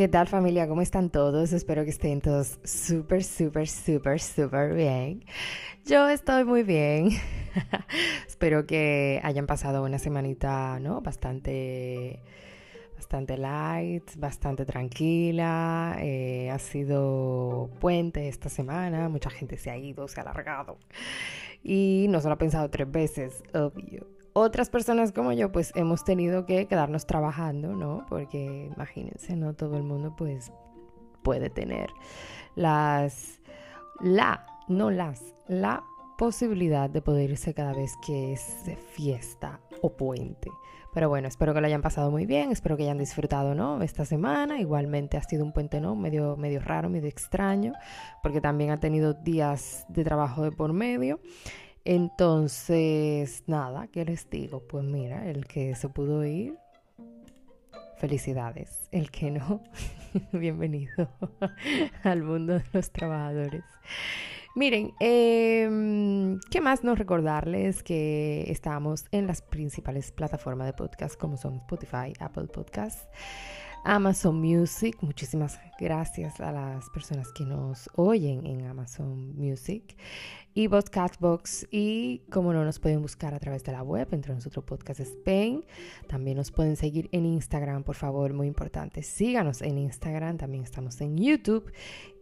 ¿Qué tal familia? ¿Cómo están todos? Espero que estén todos súper, súper, súper, súper bien. Yo estoy muy bien. Espero que hayan pasado una semanita, ¿no? Bastante, bastante light, bastante tranquila. Eh, ha sido puente esta semana. Mucha gente se ha ido, se ha alargado. Y no se lo ha pensado tres veces, obvio otras personas como yo, pues hemos tenido que quedarnos trabajando, ¿no? Porque imagínense, no todo el mundo pues puede tener las, la, no las, la posibilidad de poder irse cada vez que es fiesta o puente. Pero bueno, espero que lo hayan pasado muy bien, espero que hayan disfrutado, ¿no? Esta semana, igualmente ha sido un puente, ¿no? Medio, medio raro, medio extraño, porque también ha tenido días de trabajo de por medio. Entonces, nada, ¿qué les digo? Pues mira, el que se pudo ir, felicidades. El que no, bienvenido al mundo de los trabajadores. Miren, em, ¿qué más no recordarles que estamos en las principales plataformas de podcast como son Spotify, Apple Podcasts, Amazon Music. Muchísimas gracias a las personas que nos oyen en Amazon Music. Y Castbox y como no nos pueden buscar a través de la web entre nosotros podcast Spain. También nos pueden seguir en Instagram por favor muy importante. Síganos en Instagram también estamos en YouTube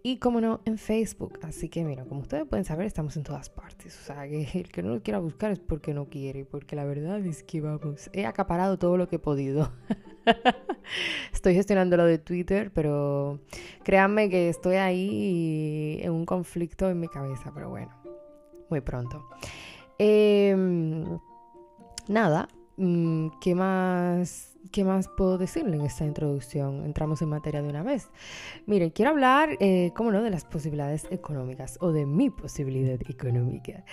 y como no en Facebook. Así que mira como ustedes pueden saber estamos en todas partes. O sea que el que no lo quiera buscar es porque no quiere porque la verdad es que vamos he acaparado todo lo que he podido estoy gestionando lo de Twitter pero créanme que estoy ahí en un conflicto en mi cabeza pero bueno muy pronto. Em, nada, mm, ¿qué más, ¿qué más puedo decirle en esta introducción? Entramos en materia de una vez. Miren, quiero hablar, eh, cómo no, de las posibilidades económicas o de mi posibilidad económica.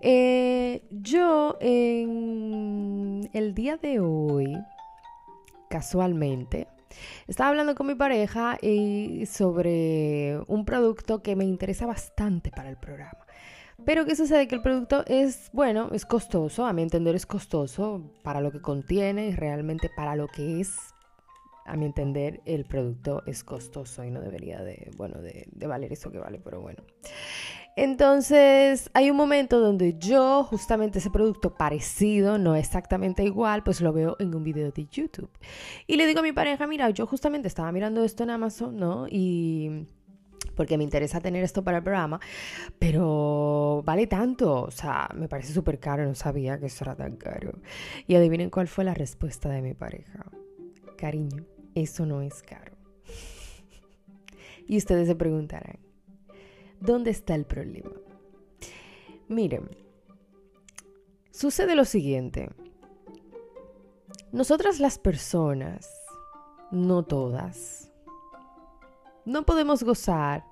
Eh, yo en el día de hoy, casualmente, estaba hablando con mi pareja y sobre un producto que me interesa bastante para el programa. Pero ¿qué sucede? Que el producto es, bueno, es costoso, a mi entender es costoso para lo que contiene y realmente para lo que es. A mi entender, el producto es costoso y no debería de, bueno, de, de valer eso que vale, pero bueno. Entonces, hay un momento donde yo, justamente ese producto parecido, no exactamente igual, pues lo veo en un video de YouTube. Y le digo a mi pareja, mira, yo justamente estaba mirando esto en Amazon, ¿no? Y porque me interesa tener esto para el programa, pero vale tanto, o sea, me parece súper caro, no sabía que eso era tan caro. Y adivinen cuál fue la respuesta de mi pareja. Cariño, eso no es caro. y ustedes se preguntarán, ¿dónde está el problema? Miren, sucede lo siguiente. Nosotras las personas, no todas, no podemos gozar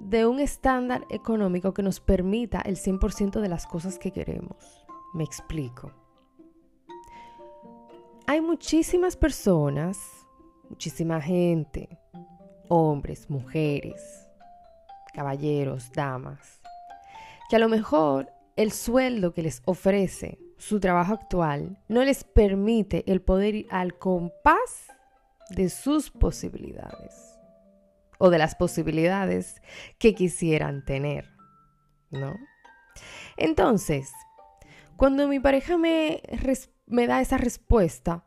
de un estándar económico que nos permita el 100% de las cosas que queremos. Me explico. Hay muchísimas personas, muchísima gente, hombres, mujeres, caballeros, damas, que a lo mejor el sueldo que les ofrece su trabajo actual no les permite el poder ir al compás de sus posibilidades o de las posibilidades que quisieran tener, ¿no? Entonces, cuando mi pareja me, me da esa respuesta,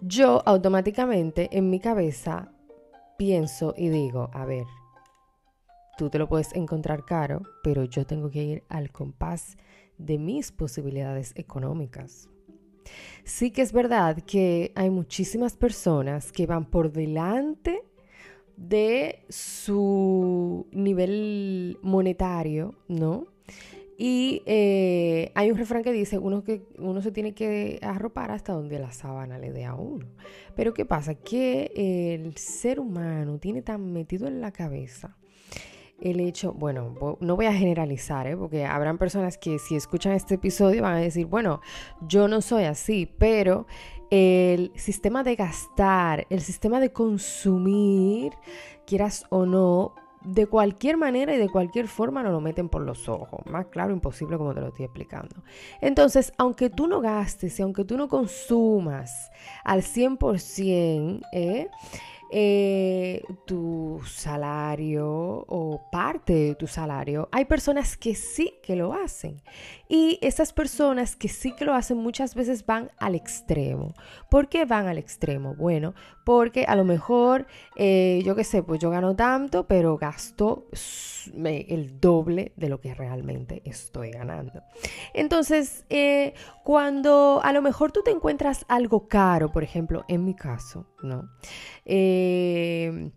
yo automáticamente en mi cabeza pienso y digo, a ver, tú te lo puedes encontrar caro, pero yo tengo que ir al compás de mis posibilidades económicas. Sí que es verdad que hay muchísimas personas que van por delante de su nivel monetario, ¿no? Y eh, hay un refrán que dice, uno, que uno se tiene que arropar hasta donde la sábana le dé a uno. Pero ¿qué pasa? Que el ser humano tiene tan metido en la cabeza el hecho, bueno, no voy a generalizar, ¿eh? porque habrán personas que si escuchan este episodio van a decir, bueno, yo no soy así, pero el sistema de gastar, el sistema de consumir, quieras o no, de cualquier manera y de cualquier forma nos lo meten por los ojos. Más claro, imposible como te lo estoy explicando. Entonces, aunque tú no gastes y aunque tú no consumas al 100%, ¿eh? Eh, tu salario o parte de tu salario, hay personas que sí que lo hacen. Y esas personas que sí que lo hacen muchas veces van al extremo. ¿Por qué van al extremo? Bueno, porque a lo mejor, eh, yo qué sé, pues yo gano tanto, pero gasto el doble de lo que realmente estoy ganando. Entonces, eh, cuando a lo mejor tú te encuentras algo caro, por ejemplo, en mi caso, ¿no? Eh,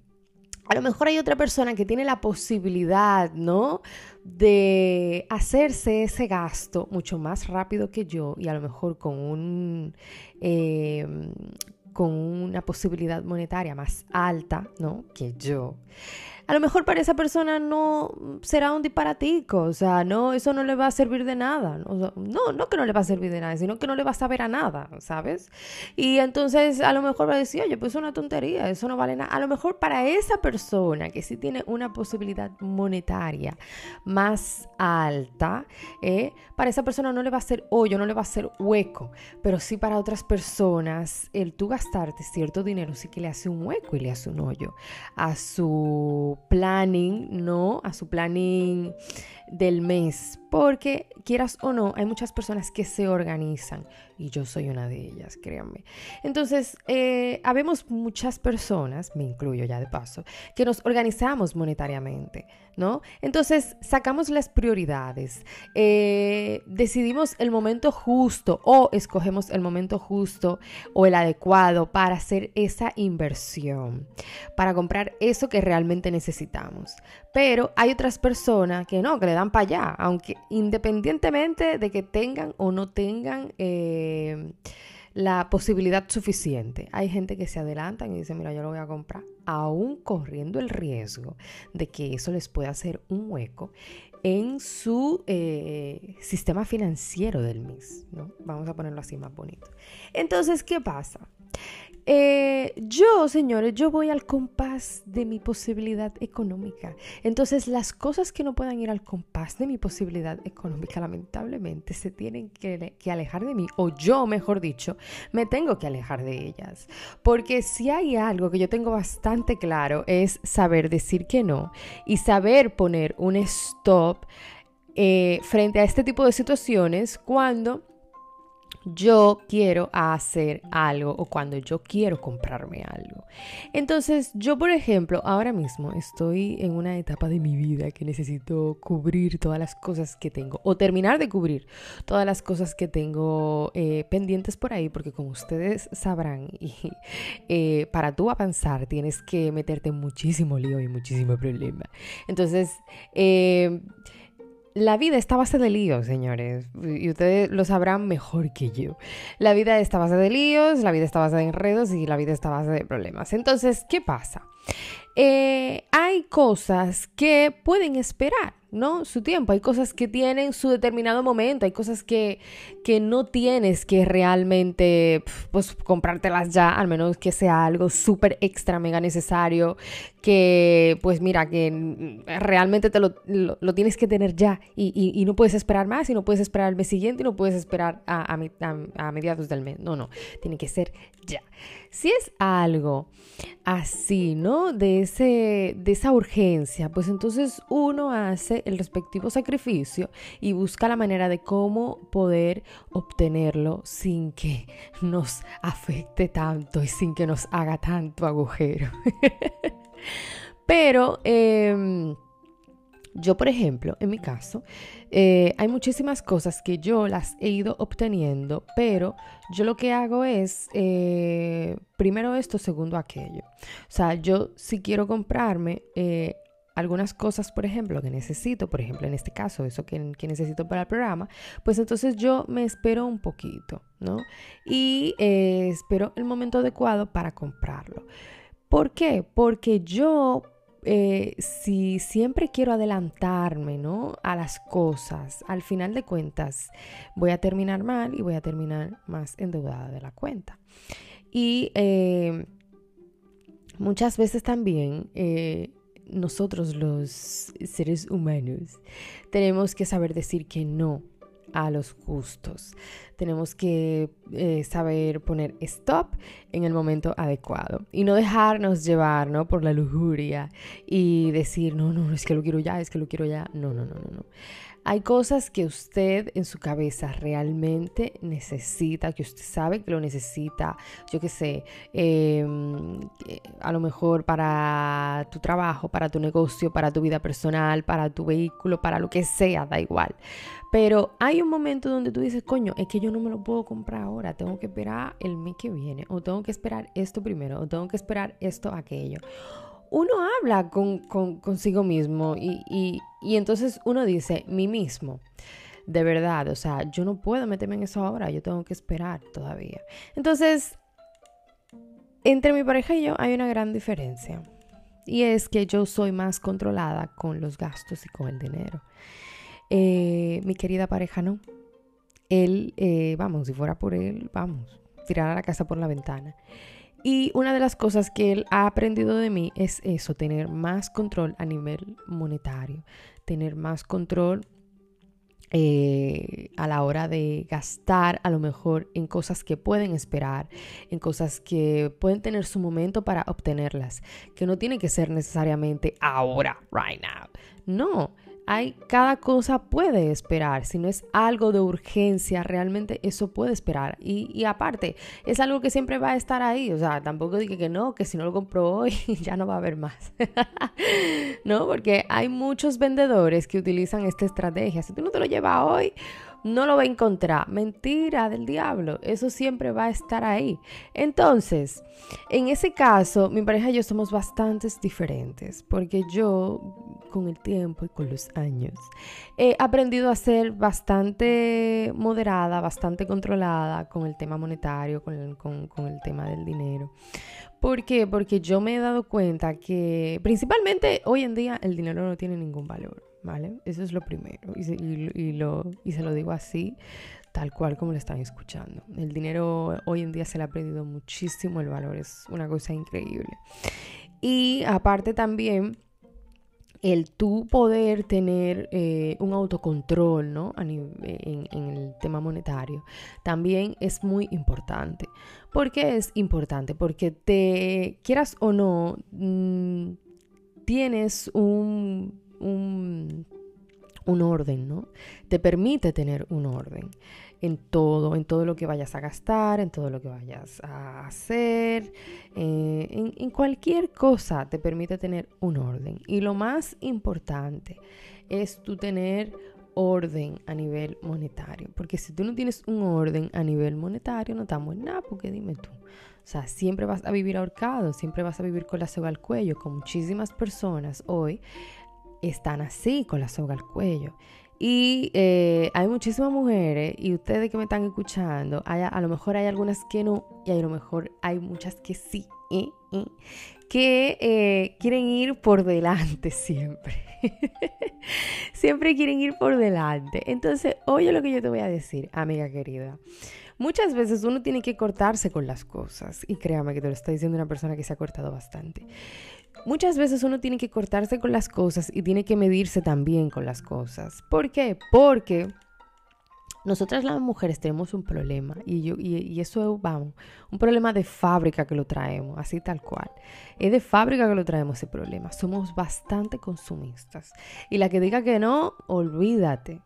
a lo mejor hay otra persona que tiene la posibilidad, ¿no? De hacerse ese gasto mucho más rápido que yo y a lo mejor con un... Eh, con una posibilidad monetaria más alta, ¿no? Que yo a lo mejor para esa persona no será un disparatico, o sea, no, eso no le va a servir de nada. No, no que no le va a servir de nada, sino que no le va a saber a nada, ¿sabes? Y entonces a lo mejor va a decir, oye, pues es una tontería, eso no vale nada. A lo mejor para esa persona que sí tiene una posibilidad monetaria más alta, ¿eh? para esa persona no le va a hacer hoyo, no le va a hacer hueco, pero sí para otras personas, el tú gastarte cierto dinero sí que le hace un hueco y le hace un hoyo a su planning, ¿no? A su planning del mes, porque quieras o no, hay muchas personas que se organizan y yo soy una de ellas, créanme. Entonces, eh, habemos muchas personas, me incluyo ya de paso, que nos organizamos monetariamente, ¿no? Entonces, sacamos las prioridades, eh, decidimos el momento justo o escogemos el momento justo o el adecuado para hacer esa inversión, para comprar eso que realmente necesitamos. Pero hay otras personas que no, que le dan para allá, aunque independientemente de que tengan o no tengan eh, la posibilidad suficiente. Hay gente que se adelanta y dice, mira, yo lo voy a comprar, aún corriendo el riesgo de que eso les pueda hacer un hueco en su eh, sistema financiero del mes, ¿no? Vamos a ponerlo así más bonito. Entonces, ¿qué pasa? Eh, yo, señores, yo voy al compás de mi posibilidad económica. Entonces, las cosas que no puedan ir al compás de mi posibilidad económica, lamentablemente, se tienen que, alejar de mí. O yo, mejor dicho, me tengo que alejar de ellas. Porque si hay algo que yo tengo bastante claro es saber decir que no y saber poner un stop eh, frente a este tipo de situaciones cuando yo quiero hacer algo o cuando yo quiero comprarme algo. Entonces, yo, por ejemplo, ahora mismo estoy en una etapa de mi vida que necesito cubrir todas las cosas que tengo o terminar de cubrir todas las cosas que tengo eh, pendientes por ahí, porque como ustedes sabrán, eh, para tú avanzar tienes que meterte muchísimo lío y muchísimo problema. Entonces, eh, la vida está a base de líos, señores, y ustedes lo sabrán mejor que yo. La vida está a base de líos, la vida está a base de enredos y la vida está a base de problemas. Entonces, ¿qué pasa? Eh, hay cosas que pueden esperar. ¿No? Su tiempo. Hay cosas que tienen su determinado momento, hay cosas que, que no tienes que realmente, pues, comprártelas ya, al menos que sea algo súper extra, mega necesario, que, pues, mira, que realmente te lo, tienes que tener ya y, no puedes esperar más y no puedes esperar al mes siguiente y no puedes esperar a, a, a mediados del mes. No, no, tiene que ser ya. Si es algo así, ¿no? De, ese, de esa urgencia, pues entonces uno hace el respectivo sacrificio y busca la manera de cómo poder obtenerlo sin que nos afecte tanto y sin que nos haga tanto agujero. Pero... Em, yo, por ejemplo, en mi caso, eh, hay muchísimas cosas que yo las he ido obteniendo, pero yo lo que hago es, eh, primero esto, segundo aquello. O sea, yo si quiero comprarme eh, algunas cosas, por ejemplo, que necesito, por ejemplo, en este caso, eso que, necesito para el programa, pues entonces yo me espero un poquito, ¿no? Y espero el momento adecuado para comprarlo. ¿Por qué? Porque yo eh, si siempre quiero adelantarme, ¿no? A las cosas, al final de cuentas voy a terminar mal y voy a terminar más endeudada de la cuenta. Y eh, muchas veces también eh, nosotros los seres humanos tenemos que saber decir que no a los gustos. Tenemos que eh, saber poner stop en el momento adecuado y no dejarnos llevar ¿no? por la lujuria y decir, no, no, es que lo quiero ya, es que lo quiero ya. No, no, no, no, no. Hay cosas que usted en su cabeza realmente necesita, que usted sabe que lo necesita, yo qué sé, em, a lo mejor para tu trabajo, para tu negocio, para tu vida personal, para tu vehículo, para lo que sea, da igual. Pero hay un momento donde tú dices, coño, es que yo no me lo puedo comprar ahora, tengo que esperar el mes que viene, o tengo que esperar esto primero, o tengo que esperar esto, aquello uno habla con, consigo mismo y, entonces uno dice, mí mismo. De verdad, o sea, yo no puedo meterme en eso ahora, yo tengo que esperar todavía. Entonces, entre mi pareja y yo hay una gran diferencia. Y es que yo soy más controlada con los gastos y con el dinero. Eh, mi querida pareja no. Él, eh, vamos, si fuera por él, vamos, tirar a la casa por la ventana. Y una de las cosas que él ha aprendido de mí es eso, tener más control a nivel monetario, tener más control eh, a la hora de gastar a lo mejor en cosas que pueden esperar, en cosas que pueden tener su momento para obtenerlas, que no tiene que ser necesariamente ahora, right now. No, hay, cada cosa puede esperar. Si no es algo de urgencia, realmente eso puede esperar. Y, aparte, es algo que siempre va a estar ahí. O sea, tampoco dije que no, que si no lo compro hoy ya no va a haber más. no, porque hay muchos vendedores que utilizan esta estrategia. Si tú no te lo llevas hoy, no lo va a encontrar. Mentira del diablo, eso siempre va a estar ahí. Entonces, en ese caso, mi pareja y yo somos bastante diferentes, porque yo, con el tiempo y con los años, he aprendido a ser bastante moderada, bastante controlada con el tema monetario, con el, tema del dinero. ¿Por qué? Porque yo me he dado cuenta que principalmente hoy en día el dinero no tiene ningún valor. ¿Vale? Eso es lo primero. Y se, lo, y se lo digo así, tal cual como lo están escuchando. El dinero hoy en día se le ha perdido muchísimo el valor, es una cosa increíble. Y aparte también el tú poder tener eh, un autocontrol ¿no? en, el tema monetario también es muy importante. ¿Por qué es importante? Porque te quieras o no, mm, tienes un un, orden, ¿no? Te permite tener un orden en todo, en todo lo que vayas a gastar, en todo lo que vayas a hacer, eh, en, en, cualquier cosa te permite tener un orden. Y lo más importante es tú tener orden a nivel monetario, porque si tú no tienes un orden a nivel monetario, no estamos en nada, porque dime tú. O sea, siempre vas a vivir ahorcado, siempre vas a vivir con la soga al cuello, con muchísimas personas hoy están así, con la soga al cuello. Y eh, hay muchísimas mujeres, y ustedes que me están escuchando, a lo mejor hay algunas que no, y a lo mejor hay muchas que sí, ¿eh? ¿Eh? que quieren ir por delante siempre. siempre quieren ir por delante. Entonces, oye lo que yo te voy a decir, amiga querida. Muchas veces uno tiene que cortarse con las cosas, y créame que te lo está diciendo una persona que se ha cortado bastante. Muchas veces uno tiene que cortarse con las cosas y tiene que medirse también con las cosas. ¿Por qué? Porque nosotras las mujeres tenemos un problema y, yo, y, eso es, vamos, un problema de fábrica que lo traemos, así tal cual. Es de fábrica que lo traemos ese problema. Somos bastante consumistas. Y la que diga que no, olvídate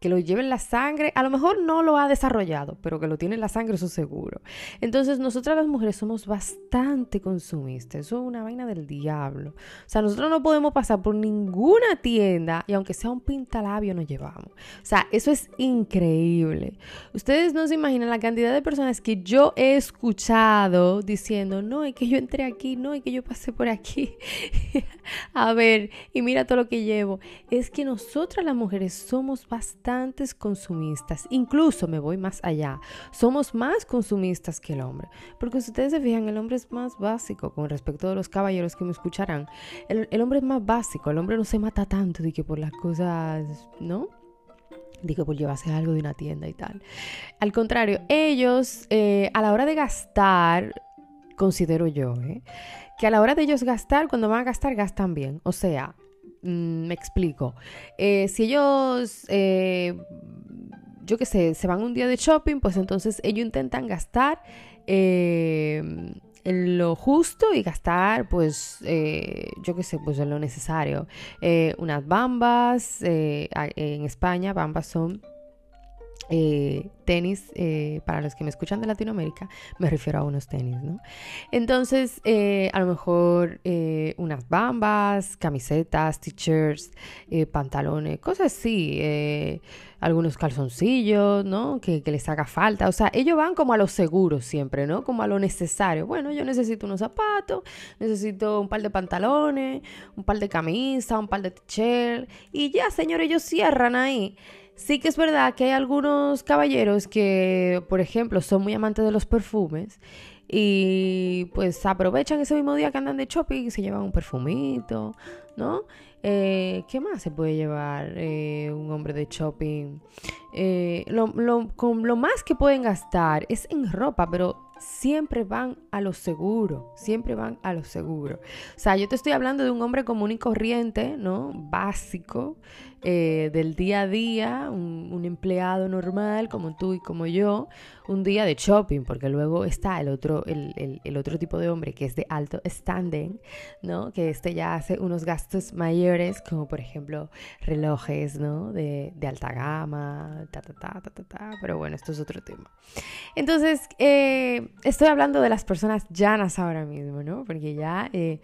que lo lleve en la sangre, a lo mejor no lo ha desarrollado, pero que lo tiene en la sangre, eso seguro. Entonces, nosotras las mujeres somos bastante consumistas, eso es una vaina del diablo. O sea, nosotros no podemos pasar por ninguna tienda y aunque sea un pintalabio nos llevamos. O sea, eso es increíble. Ustedes no se imaginan la cantidad de personas que yo he escuchado diciendo, no, es que yo entré aquí, no, es que yo pasé por aquí. a ver, y mira todo lo que llevo. Es que nosotras las mujeres somos bastante consumistas. Incluso me voy más allá. Somos más consumistas que el hombre. Porque si ustedes se fijan, el hombre es más básico con respecto a los caballeros que me escucharán. El, hombre es más básico. El hombre no se mata tanto de que por las cosas, ¿no? Digo, por llevarse algo de una tienda y tal. Al contrario, ellos eh, a la hora de gastar, considero yo, ¿eh? que a la hora de ellos gastar, cuando van a gastar, gastan bien. O sea, Mm, me explico. Eh, si ellos, eh, yo qué sé, se van un día de shopping, pues entonces ellos intentan gastar eh, en lo justo y gastar, pues, yo qué sé, pues en lo necesario. Unas bambas, en España, bambas son eh, tenis, eh, para los que me escuchan de Latinoamérica, me refiero a unos tenis, ¿no? Entonces, eh, a lo mejor unas bambas, camisetas, t-shirts, pantalones, cosas así, algunos calzoncillos, ¿no? Que, que, les haga falta. O sea, ellos van como a lo seguro siempre, ¿no? Como a lo necesario. Bueno, yo necesito unos zapatos, necesito un par de pantalones, un par de camisas, un par de t-shirts. Y ya, señores, ellos cierran ahí. Sí que es verdad que hay algunos caballeros que, por ejemplo, son muy amantes de los perfumes y pues aprovechan ese mismo día que andan de shopping y se llevan un perfumito, ¿no? Eh, ¿Qué más se puede llevar eh, un hombre de shopping? Eh, lo, con lo más que pueden gastar es en ropa, pero siempre van a lo seguro, siempre van a lo seguro. O sea, yo te estoy hablando de un hombre común y corriente, ¿no? Básico, eh, del día a día, un, empleado normal como tú y como yo, un día de shopping, porque luego está el otro, el, otro tipo de hombre que es de alto standing, ¿no? Que este ya hace unos gastos mayores, como por ejemplo relojes, ¿no? De, alta gama, ta, ta, ta, ta, ta, pero bueno, esto es otro tema. Entonces, eh, estoy hablando de las personas llanas ahora mismo, ¿no? Porque ya... Eh,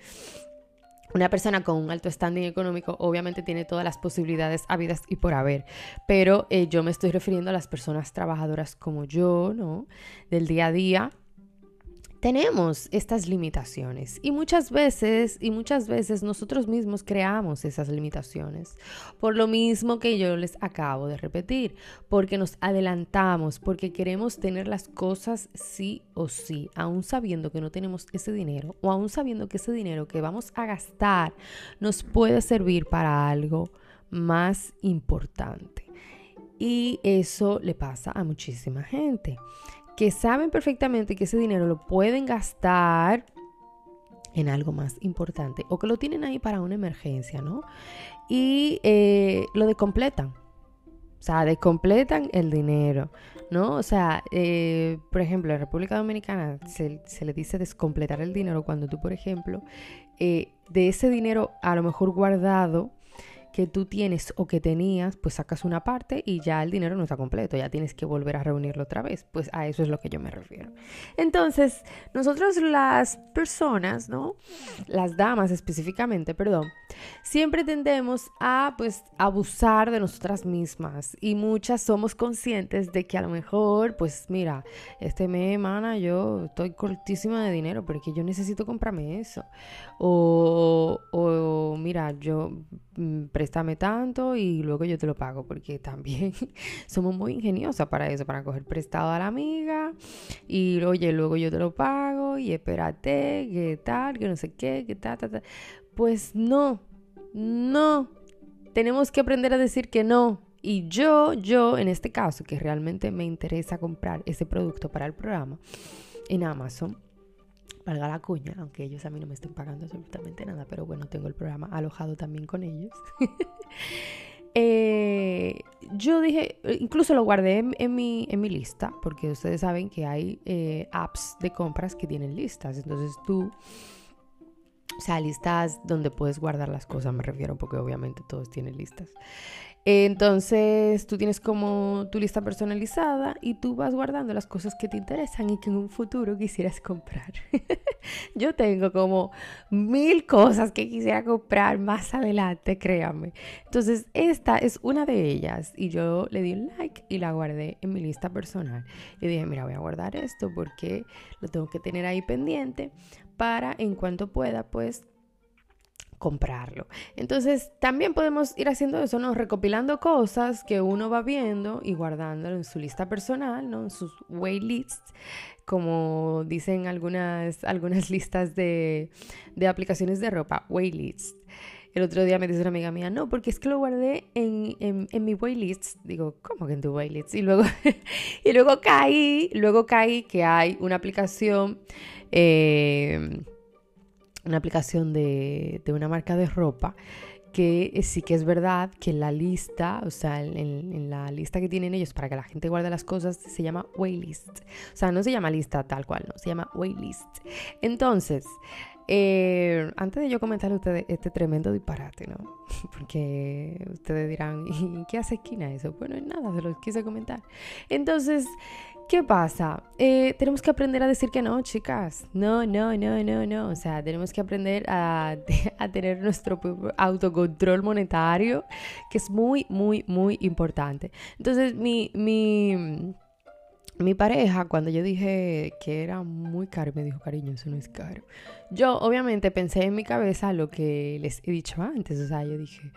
una persona con un alto standing económico obviamente tiene todas las posibilidades habidas y por haber, pero eh, yo me estoy refiriendo a las personas trabajadoras como yo, ¿no? Del día a día, tenemos estas limitaciones y muchas veces y muchas veces nosotros mismos creamos esas limitaciones. Por lo mismo que yo les acabo de repetir porque nos adelantamos porque queremos tener las cosas sí o sí aún sabiendo que no tenemos ese dinero o aún sabiendo que ese dinero que vamos a gastar nos puede servir para algo más importante. Y eso le pasa a muchísima gente que saben perfectamente que ese dinero lo pueden gastar en algo más importante o que lo tienen ahí para una emergencia, ¿no? Y eh, lo decompletan. O sea, decompletan el dinero, ¿no? O sea, eh, por ejemplo, en República Dominicana se, le dice descompletar el dinero cuando tú, por ejemplo, eh, de ese dinero a lo mejor guardado, que tú tienes o que tenías, pues sacas una parte y ya el dinero no está completo, ya tienes que volver a reunirlo otra vez. Pues a eso es lo que yo me refiero. Entonces, nosotros las personas, ¿no? Las damas específicamente, perdón, siempre tendemos a pues abusar de nosotras mismas y muchas somos conscientes de que a lo mejor, pues mira, este mes, mana, yo estoy cortísima de dinero porque yo necesito comprarme eso. O, o mira, yo mm, préstame tanto y luego yo te lo pago, porque también somos muy ingeniosas para eso, para coger prestado a la amiga y oye, luego yo te lo pago y espérate, que tal, que no sé qué, que tal, tal, tal. Pues no, no, tenemos que aprender a decir que no. Y yo, yo, en este caso, que realmente me interesa comprar ese producto para el programa en Amazon, valga la cuña, aunque ellos a mí no me estén pagando absolutamente nada, pero bueno, tengo el programa alojado también con ellos. Eh, yo dije, incluso lo guardé en, mi, en mi lista, porque ustedes saben que hay eh, apps de compras que tienen listas, entonces tú... O sea, listas donde puedes guardar las cosas, me refiero, porque obviamente todos tienen listas. Entonces tú tienes como tu lista personalizada y tú vas guardando las cosas que te interesan y que en un futuro quisieras comprar. Yo tengo como mil cosas que quisiera comprar más adelante, créanme. Entonces esta es una de ellas y yo le di un like y la guardé en mi lista personal. Y dije, mira, voy a guardar esto porque lo tengo que tener ahí pendiente para en cuanto pueda pues comprarlo. Entonces, también podemos ir haciendo eso, ¿no? Recopilando cosas que uno va viendo y guardándolo en su lista personal, ¿no? En sus waylists, como dicen algunas, algunas listas de, de aplicaciones de ropa, waylists. El otro día me dice una amiga mía, no, porque es que lo guardé en, en, en mi waylist. Digo, ¿cómo que en tu waylist? Y luego, y luego caí, luego caí que hay una aplicación eh, una aplicación de, una marca de ropa porque eh, sí que es verdad que la lista, o sea, en, en, la lista que tienen ellos para que la gente guarde las cosas, se llama waitlist. O sea, no se llama lista tal cual, no, se llama waitlist. Entonces, eh, antes de yo comentar a ustedes este tremendo disparate, ¿no? Porque ustedes dirán, ¿y qué hace esquina eso? Bueno, nada, se los quise comentar. Entonces, ¿qué pasa? Eh, tenemos que aprender a decir que no, chicas. No, no, no, no, no. O sea, tenemos que aprender a, a tener nuestro autocontrol monetario, que es muy, muy, muy importante. Entonces, mi, mi mi pareja, cuando yo dije que era muy caro, me dijo, cariño, eso no es caro. Yo obviamente pensé en mi cabeza lo que les he dicho antes, o sea, yo dije,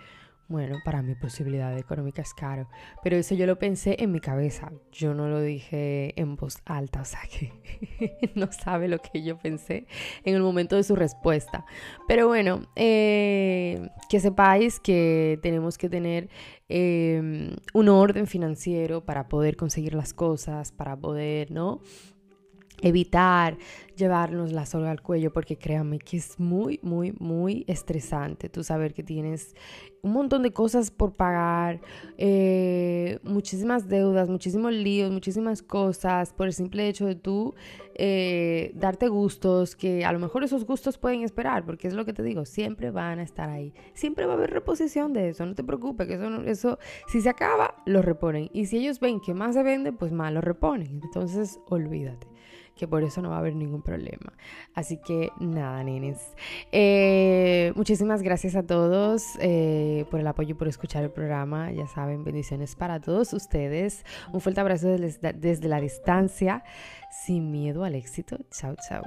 bueno, para mi posibilidad económica es caro. Pero eso yo lo pensé en mi cabeza. Yo no lo dije en voz alta. O sea que no sabe lo que yo pensé en el momento de su respuesta. Pero bueno, eh, que sepáis que tenemos que tener eh, un orden financiero para poder conseguir las cosas, para poder, ¿no? Evitar llevarnos la soga al cuello porque créanme que es muy, muy, muy estresante tú saber que tienes un montón de cosas por pagar, eh, muchísimas deudas, muchísimos líos, muchísimas cosas por el simple hecho de tú eh, darte gustos que a lo mejor esos gustos pueden esperar porque es lo que te digo, siempre van a estar ahí, siempre va a haber reposición de eso, no te preocupes, que eso, eso si se acaba, lo reponen. Y si ellos ven que más se vende, pues más lo reponen, entonces olvídate que por eso no va a haber ningún problema. Así que nada, nenes. Eh, muchísimas gracias a todos eh, por el apoyo y por escuchar el programa. Ya saben, bendiciones para todos ustedes. Un fuerte abrazo desde, desde la distancia, sin miedo al éxito. Chao, chao.